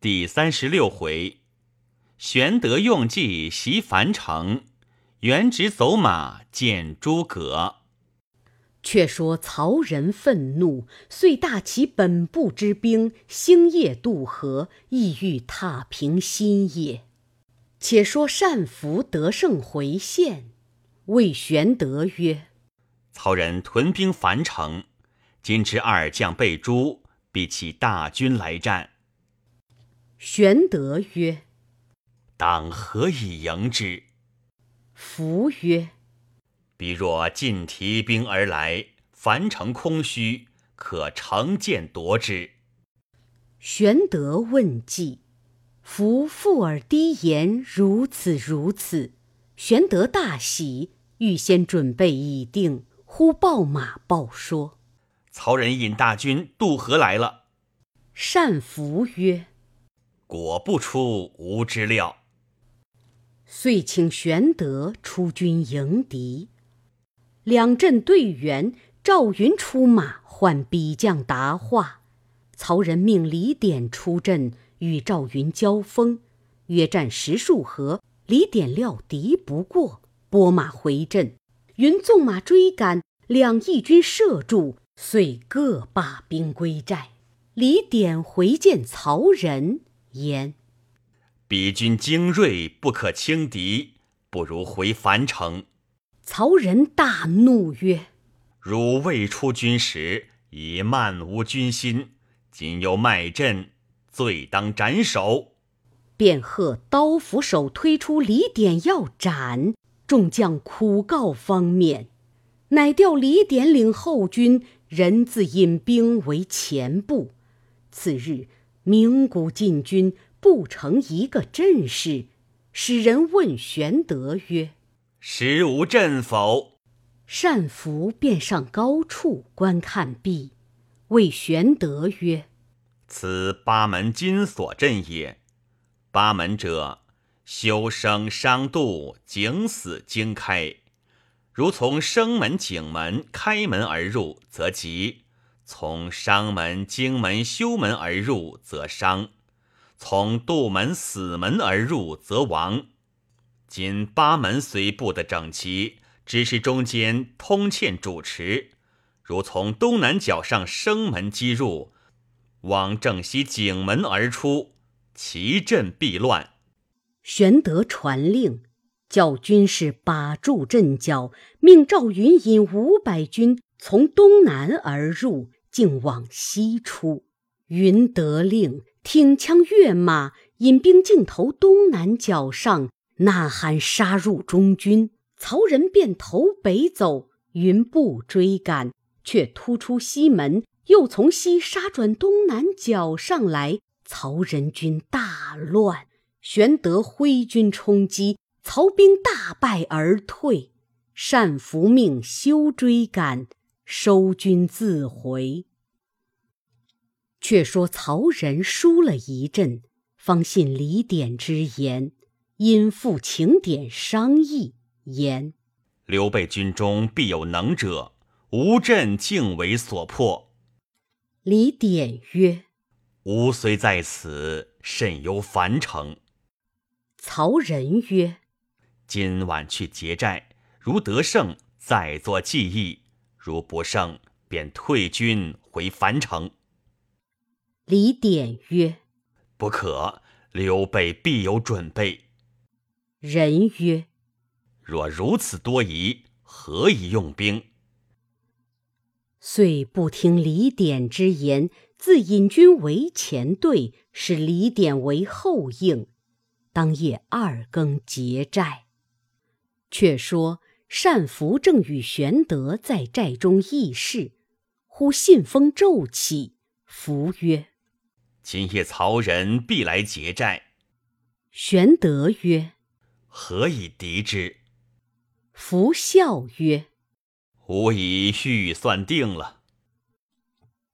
第三十六回，玄德用计袭樊城，元直走马见诸葛。却说曹仁愤怒，遂大起本部之兵，星夜渡河，意欲踏平新野。且说单福得胜回县，谓玄德曰：“曹仁屯兵樊城，今知二将被诛，必起大军来战。”玄德曰：“当何以迎之？”福曰：彼若尽提兵而来，樊城空虚，可乘剑夺之。玄德问计，夫附耳低言如此如此。玄德大喜，预先准备已定，忽报马报说：曹仁引大军渡河来了。善福曰：“果不出吾之料。”遂请玄德出军迎敌。两阵对圆，赵云出马唤比将答话。曹仁命李典出阵与赵云交锋，约战十数合。李典料敌不过，拨马回阵。云纵马追赶，两翼军射住，遂各罢兵归寨。李典回见曹仁，言：“彼军精锐，不可轻敌，不如回樊城。”曹仁大怒曰：“汝未出军时，已漫无军心，今又卖阵，罪当斩首。”便喝刀斧手推出李典要斩，众将苦告方面，乃调李典领后军，人自引兵为前部。次日，鸣鼓进军，不成一个阵势。使人问玄德曰：实无阵否？善福便上高处观看毕，谓玄德曰：“此八门金锁阵也。八门者，修生伤度，景死经开。如从生门、景门、开门而入，则吉；从伤门、经门、修门而入，则伤；从杜门、死门而入，则亡。”今八门虽布得整齐，只是中间通欠主持。如从东南角上生门击入，往正西景门而出，其阵必乱。玄德传令，叫军士把住阵脚，命赵云引五百军从东南而入，竟往西出。云得令，挺枪跃马，引兵径投东南角上。呐喊杀入中军，曹仁便投北走，云不追赶，却突出西门，又从西杀转东南角上来。曹仁军大乱，玄德挥军冲击，曹兵大败而退。单福命休追赶，收军自回。却说曹仁输了一阵，方信李典之言。因复请典商议，言：刘备军中必有能者，吾阵竟为所破。李典曰：“吾虽在此，甚忧樊城。”曹仁曰：“今晚去劫寨，如得胜，再作计议；如不胜，便退军回樊城。”李典曰：“不可，刘备必有准备。”人曰：“若如此多疑，何以用兵？”遂不听李典之言，自引军为前队，使李典为后应。当夜二更结寨。却说单福正与玄德在寨中议事，忽信风骤起，福曰：“今夜曹仁必来劫寨。”玄德曰：何以敌之？福笑曰：“吾已预算定了。”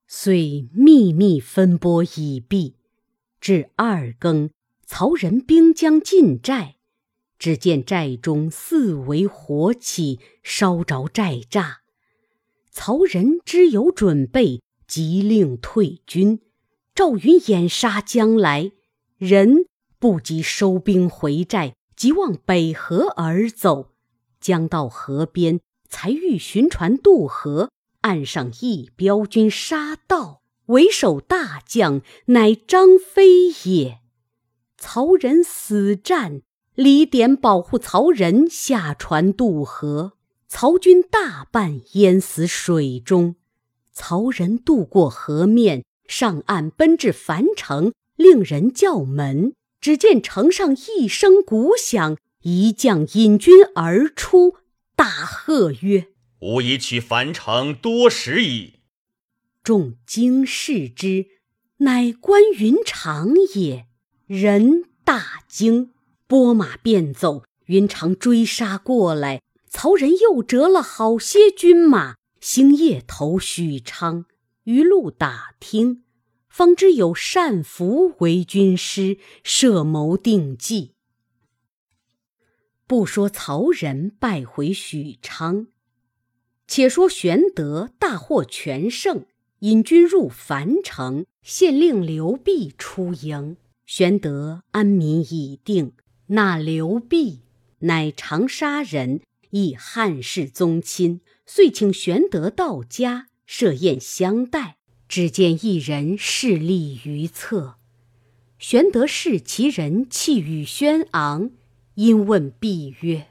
遂秘密分拨已毕。至二更，曹仁兵将进寨，只见寨中四围火起，烧着寨栅。曹仁知有准备，即令退军。赵云掩杀将来，人不及收兵回寨，即往北河而走。将到河边，才欲寻船渡河，岸上一彪军杀到，为首大将乃张飞也。曹仁死战，李典保护曹仁下船渡河，曹军大半淹死水中。曹仁渡过河面，上岸奔至樊城，令人叫门。只见城上一声鼓响。一将引军而出，大喝曰：“吾已取樊城多时矣！”众惊视之，乃关云长也。人大惊，拨马便走。云长追杀过来，曹仁又折了好些军马，星夜投许昌。一路打听，方知有单福为军师，设谋定计。不说曹仁败回许昌，且说玄德大获全胜，引军入樊城，县令刘辟出营。玄德安民已定，那刘辟乃长沙人，亦汉室宗亲，遂请玄德到家设宴相待。只见一人势立于侧，玄德视其人气宇轩昂。因问毕曰：“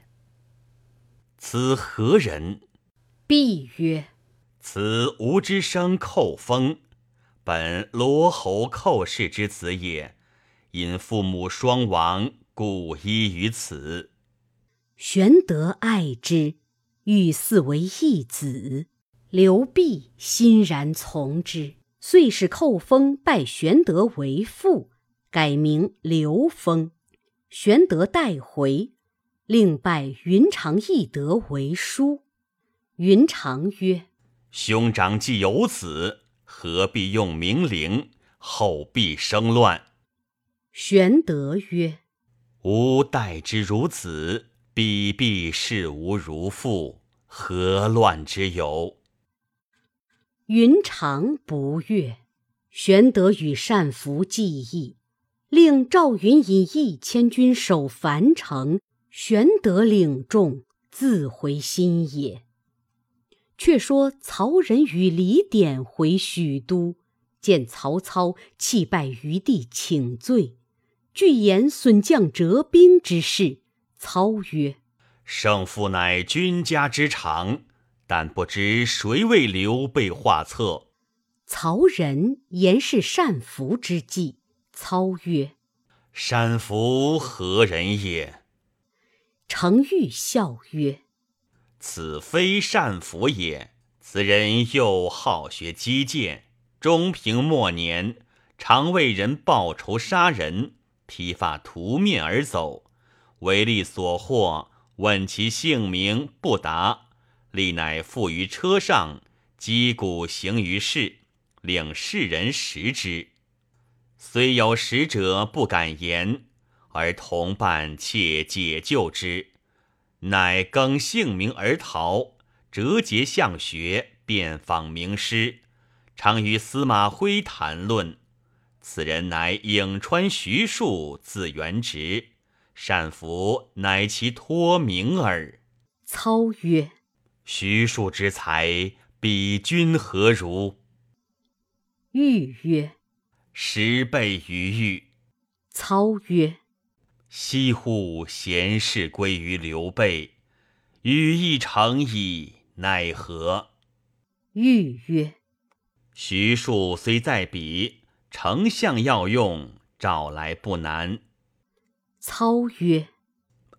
此何人？”毕曰：“此吴之生寇封，本罗侯寇氏之子也。因父母双亡，故依于此。”玄德爱之，欲嗣为义子。刘辟欣然从之，遂使寇封拜玄德为父，改名刘封。玄德带回，另拜云长、翼德为叔。云长曰：“兄长既有子，何必用名陵？后必生乱。”玄德曰：“吾待之如子，彼必视吾如父，何乱之有？”云长不悦。玄德与单福计议。令赵云引一千军守樊城，玄德领众自回新野。却说曹仁与李典回许都，见曹操，泣拜于地请罪，具言损将折兵之事。操曰：“胜负乃君家之常，但不知谁为刘备画策。”曹仁言是善福之计。操曰：“善福何人也？”程昱笑曰：“此非善福也。此人又好学击剑，中平末年，常为人报仇杀人，披发涂面而走。为利所获，问其姓名不答，力乃附于车上，击鼓行于市，令世人识之。”虽有使者不敢言，而同伴窃解救之，乃更姓名而逃，折节向学，遍访名师，常与司马徽谈论。此人乃颍川徐庶，字元直，善福乃其托名耳。操曰：“徐庶之才，比君何如？”豫曰。十倍于玉。操曰：“西乎贤士归于刘备，羽翼成矣，奈何？”豫曰：“徐庶虽在彼，丞相要用，找来不难。”操曰：“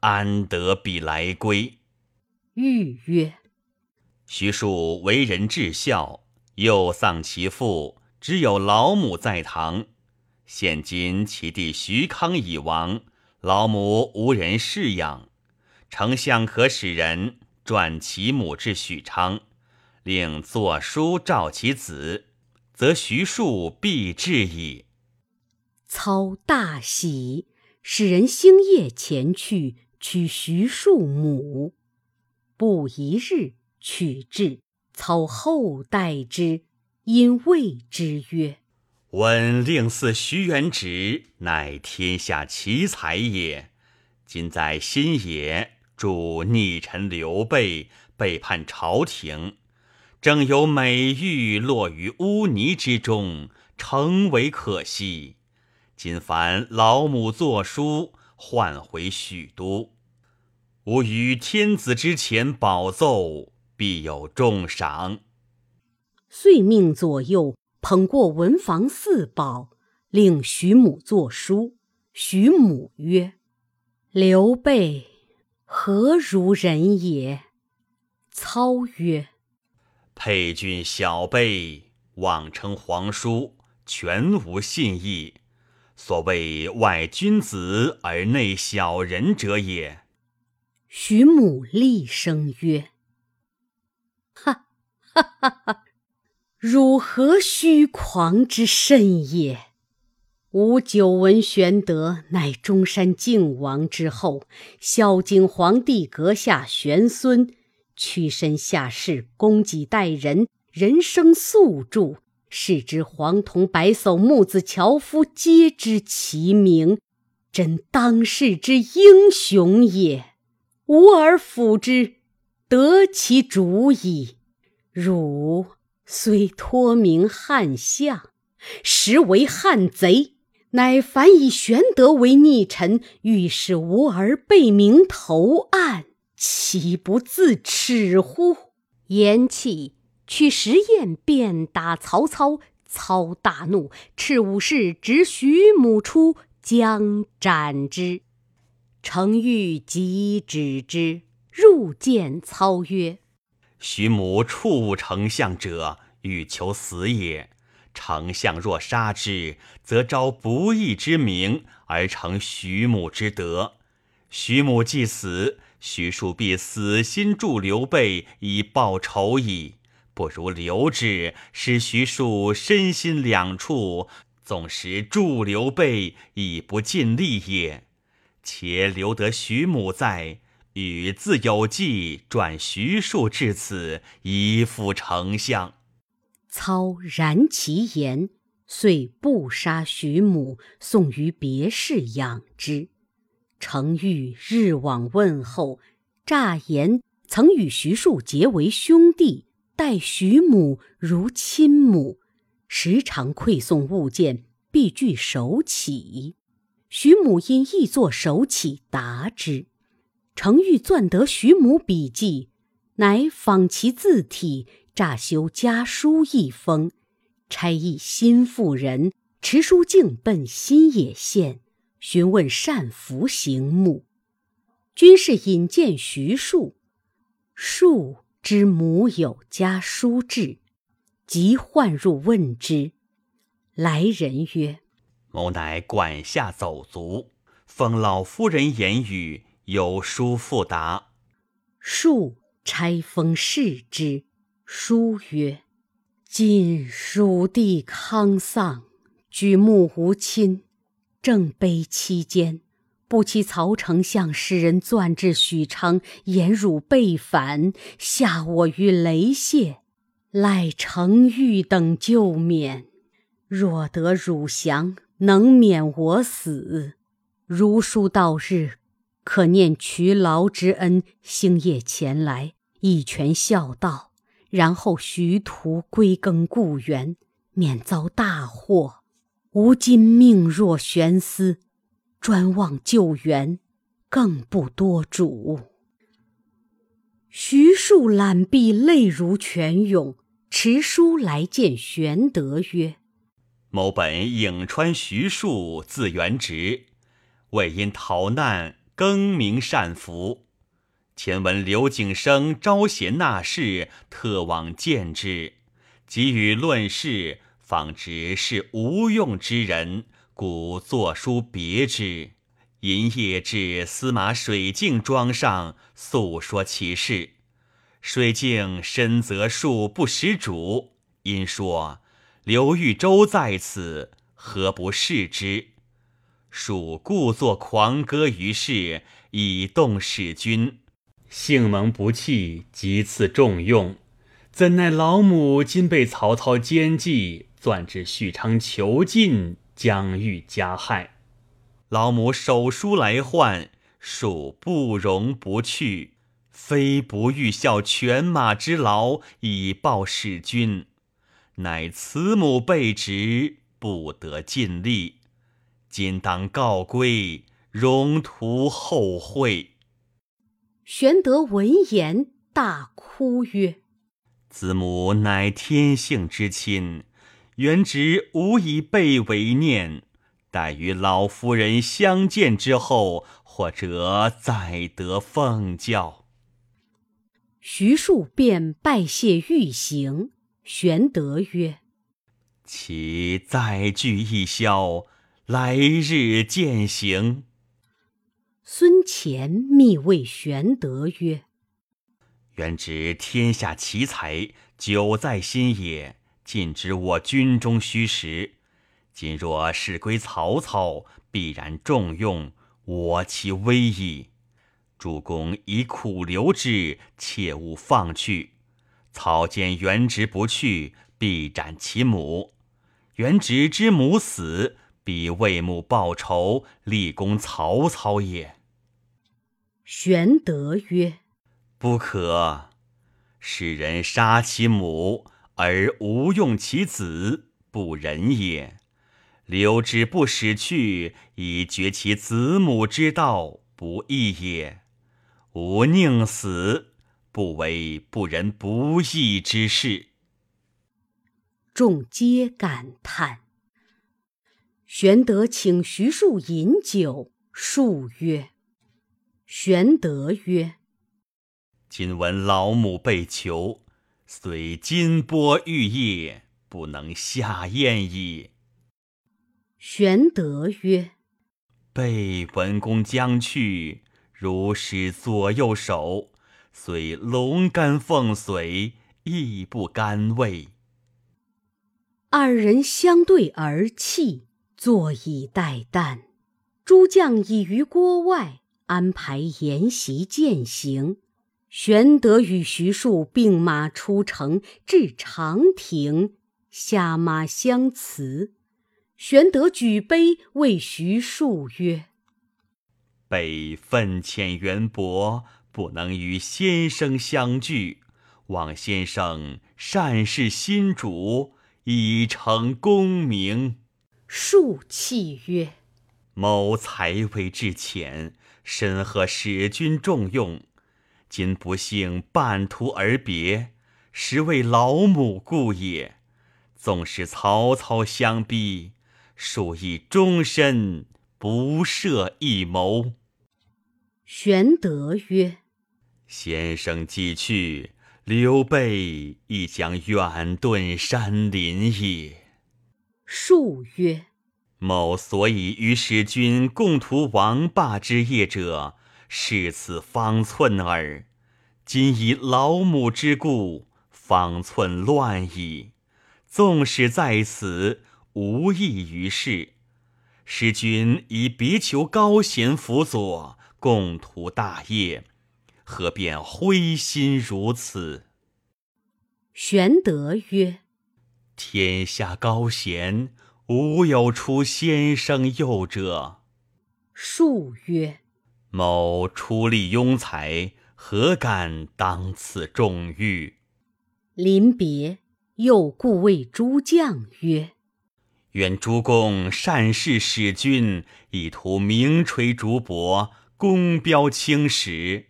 安得必来归？”豫曰：“徐庶为人至孝，又丧其父。”只有老母在堂，现今其弟徐康已亡，老母无人侍养。丞相可使人转其母至许昌，令作书召其子，则徐庶必至矣。操大喜，使人星夜前去取徐庶母。不一日，取至，操后待之。因谓之曰：“闻令嗣徐元直，乃天下奇才也。今在新野，助逆臣刘备背叛朝廷，正有美玉落于污泥之中，诚为可惜。今凡老母作书，唤回许都。吾于天子之前保奏，必有重赏。遂命左右捧过文房四宝，令徐母作书。徐母曰：“刘备何如人也？”操曰：“沛郡小辈，妄称皇叔，全无信义。所谓外君子而内小人者也。”徐母厉声曰：“哈哈哈哈！”汝何虚狂之甚也？吾久闻玄德乃中山靖王之后，孝景皇帝阁下玄孙，屈身下士，供给待人，人生宿住，是之黄铜白叟木子樵夫皆知其名，真当世之英雄也。吾尔辅之，得其主矣。汝。虽托名汉相，实为汉贼。乃凡以玄德为逆臣，欲使吾儿背名投案，岂不自耻乎？言讫，取石砚便打曹操。操大怒，斥武士执徐母出，将斩之。程昱即止之，入见操曰。徐母触丞相者，欲求死也。丞相若杀之，则招不义之名，而成徐母之德。徐母既死，徐庶必死心助刘备以报仇矣。不如留之，使徐庶身心两处，纵使助刘备，亦不尽力也。且留得徐母在。与自有计转徐庶至此，以复丞相。操然其言，遂不杀徐母，送于别室养之。程昱日往问候，诈言曾与徐庶结为兄弟，待徐母如亲母，时常馈送物件，必具手起。徐母因亦作手起答之。程昱钻得徐母笔记，乃仿其字体，诈修家书一封，差一新妇人持书径奔新野县，询问善福行目。均是引荐徐庶，庶之母有家书至，即唤入问之。来人曰：“某乃管下走卒，奉老夫人言语。”有书复答，庶拆封视之。书曰：“今蜀地康丧，举目无亲，正悲期间，不期曹丞相使人钻至许昌，言汝被反，下我于雷泄，赖程昱等救免。若得汝降，能免我死。如书到日。”可念渠劳之恩，星夜前来，一全孝道，然后徐图归耕故园，免遭大祸。吾今命若悬丝，专望救援，更不多主。徐庶览毕，泪如泉涌，持书来见玄德曰：“某本颍川徐庶，字元直，为因逃难。”更名善福，前闻刘景升招贤纳士，特往见之，给予论事，方知是无用之人，故作书别之。因夜至司马水镜庄上，诉说其事。水镜深责庶不识主，因说刘豫州在此，何不视之？属故作狂歌于世，以动使君。幸蒙不弃，即赐重用。怎奈老母今被曹操奸计，钻至许昌囚禁，将欲加害。老母手书来唤，恕不容不去。非不欲效犬马之劳以报使君，乃慈母备职，不得尽力。今当告归，容图后会。玄德闻言，大哭曰：“子母乃天性之亲，原直无以备为念。待与老夫人相见之后，或者再得奉教。”徐庶便拜谢欲行，玄德曰：“其再聚一宵，来日践行。”孙乾密谓玄德曰：“原知天下奇才久在心也，尽知我军中虚实。今若事归曹操，必然重用我，其威矣。”主公以苦留之，切勿放去。曹见元直不去，必斩其母。元直之母死，必为母报仇，立功曹操也。玄德曰：“不可。使人杀其母而无用其子，不仁也。留之不使去，以绝其子母之道，不义也。”吾宁死，不为不仁不义之事。众皆感叹。玄德请徐庶饮酒，庶曰：“玄德曰：‘今闻老母被囚，虽金波玉液，不能下咽矣。’玄德曰：‘备文公将去。’”如使左右手，虽龙肝凤髓，亦不甘味。二人相对而泣，坐以待旦。诸将已于郭外安排筵席饯行。玄德与徐庶并马出城，至长亭，下马相辞。玄德举杯谓徐庶曰：北愤浅缘薄，不能与先生相聚。望先生善事新主，以成功名。庶气曰：“某才为至浅，深合使君重用。今不幸半途而别，实为老母故也。纵使曹操相逼，庶亦终身。”不设一谋。玄德曰：“先生既去，刘备亦将远遁山林也。”术曰：“某所以与使君共图王霸之业者，是此方寸耳。今以老母之故，方寸乱矣。纵使在此，无益于事。”使君以别求高贤辅佐，共图大业，何便灰心如此？玄德曰：“天下高贤，无有出先生右者。”术曰：“某出力庸才，何敢当此重誉？”临别，又故谓诸将曰。愿诸公善事使君，以图名垂竹帛，功标青史。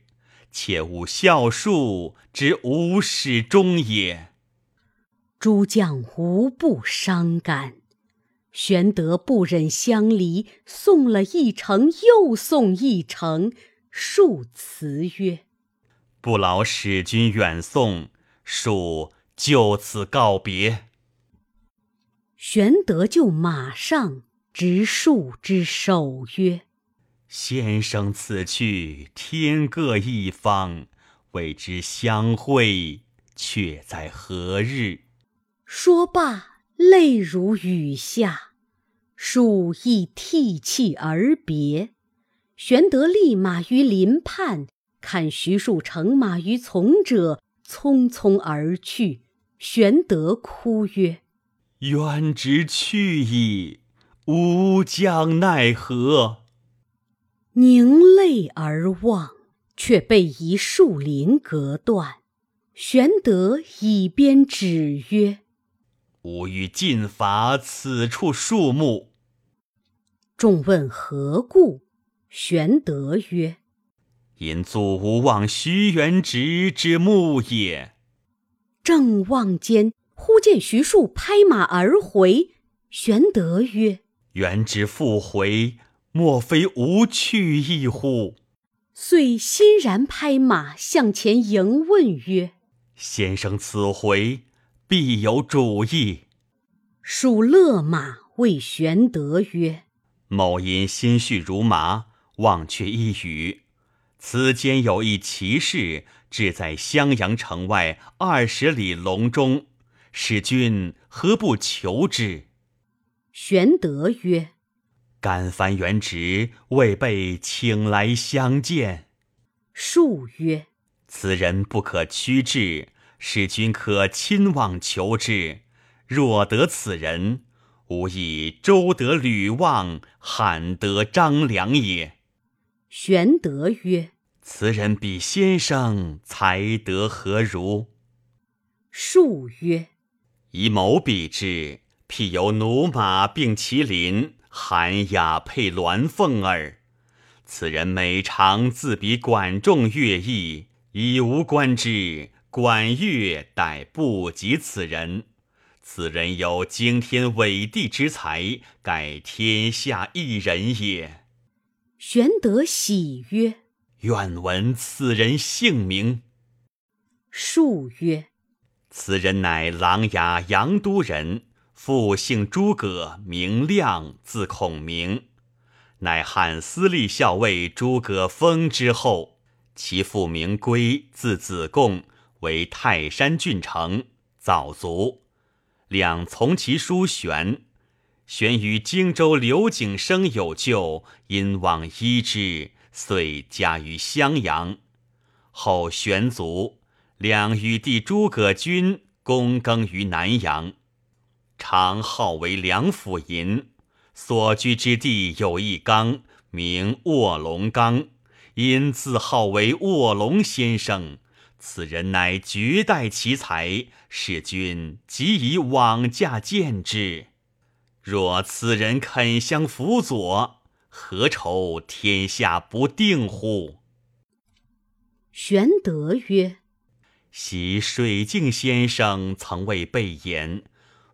切勿笑庶之无始终也。诸将无不伤感。玄德不忍相离，送了一程又送一程。数辞曰：“不劳使君远送，恕就此告别。”玄德就马上执树之手曰：“先生此去，天各一方，未知相会，却在何日？”说罢，泪如雨下。树亦涕泣而别。玄德立马于林畔，看徐庶乘马于从者，匆匆而去。玄德哭曰：渊直去矣，吾将奈何？”凝泪而望，却被一树林隔断。玄德以鞭指曰：“吾欲尽伐此处树木。”众问何故？玄德曰：“因祖吾望徐元直之墓也。”正望间，忽见徐庶拍马而回。玄德曰：“元直复回，莫非无去意乎？”遂欣然拍马向前迎问曰：“先生此回必有主意。”属勒马谓玄德曰。某因心绪如麻，忘却一语。此间有一奇事，志在襄阳城外二十里隆中，使君何不求之？玄德曰：“敢烦元直未被请来相见。”数曰：“此人不可屈至，使君可亲望求之。若得此人。”吾以周得吕望，罕得张良也。玄德曰：“此人比先生才德何如？”数曰：“以谋比之，譬有驽马并麒麟，寒鸦配鸾凤耳。此人每常自比管仲乐毅，以无观之，管乐殆不及此人。”此人有惊天伟地之才，盖天下一人也。玄德喜曰：“愿闻此人姓名。”数曰：“此人乃琅琊阳都人，父姓诸葛，名亮，字孔明，乃汉司隶校尉诸葛丰之后。其父名归，字子贡，为泰山郡城，早卒。两从其叔玄，玄与荆州刘景升有旧，因往依之，遂家于襄阳。后玄卒，两与弟诸葛均躬耕于南阳，常号为梁甫吟。所居之地有一冈，名卧龙冈，因自号为卧龙先生。此人乃绝代奇才，使君即以往驾见之。若此人肯相辅佐，何愁天下不定乎？玄德曰：“昔水镜先生曾为备言，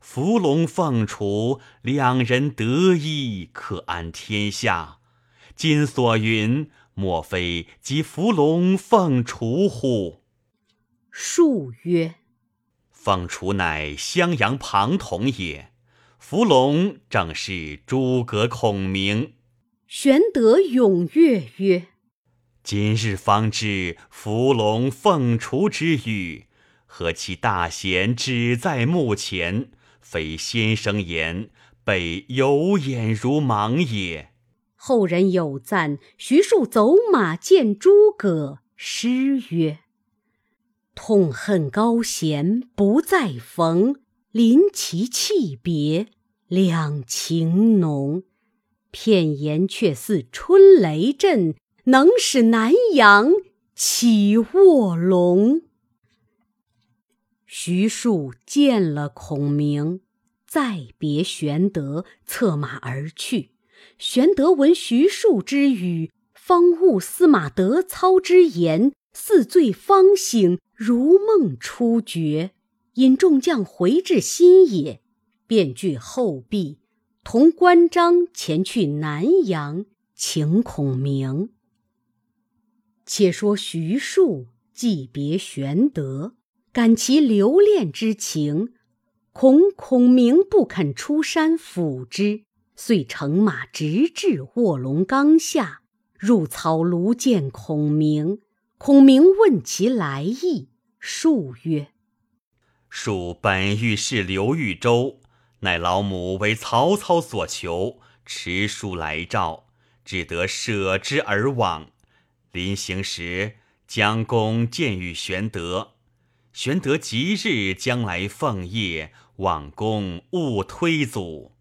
伏龙凤雏两人得一，可安天下。今所云，莫非即伏龙凤雏乎？”数曰：“凤雏乃襄阳庞统也，伏龙正是诸葛孔明。”玄德踊跃曰：“今日方知伏龙凤雏之语，何其大贤只在目前，非先生言，备有眼如盲也。”后人有赞徐庶走马见诸葛，诗曰。痛恨高贤不再逢，临其泣别两情浓。片言却似春雷震，能使南阳起卧龙。徐庶见了孔明，再别玄德，策马而去。玄德闻徐庶之语，方悟司马德操之言，似醉方醒。如梦初觉，引众将回至新野，便具后壁，同关张前去南阳请孔明。且说徐庶既别玄德，感其留恋之情，恐孔明不肯出山辅之，遂乘马直至卧龙冈下，入草庐见孔明。孔明问其来意。数曰：“恕本欲是刘豫州，乃老母为曹操所求，持书来召，只得舍之而往。临行时，将弓箭与玄德。玄德即日将来奉业，望公勿推阻。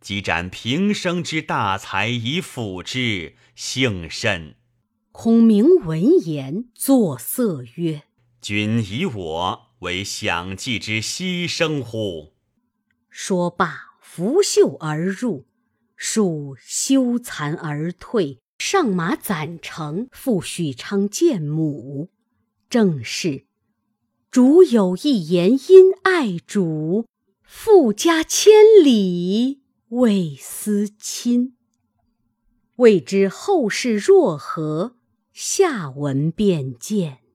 即展平生之大才以辅之，幸甚。孔明闻言作色曰：“君以我为享祭之牺牲乎？”说罢，拂袖而入。树羞惭而退，上马攒城，赴许昌见母。正是：主有一言因爱主，富家千里为思亲。未知后事若何？下文便见。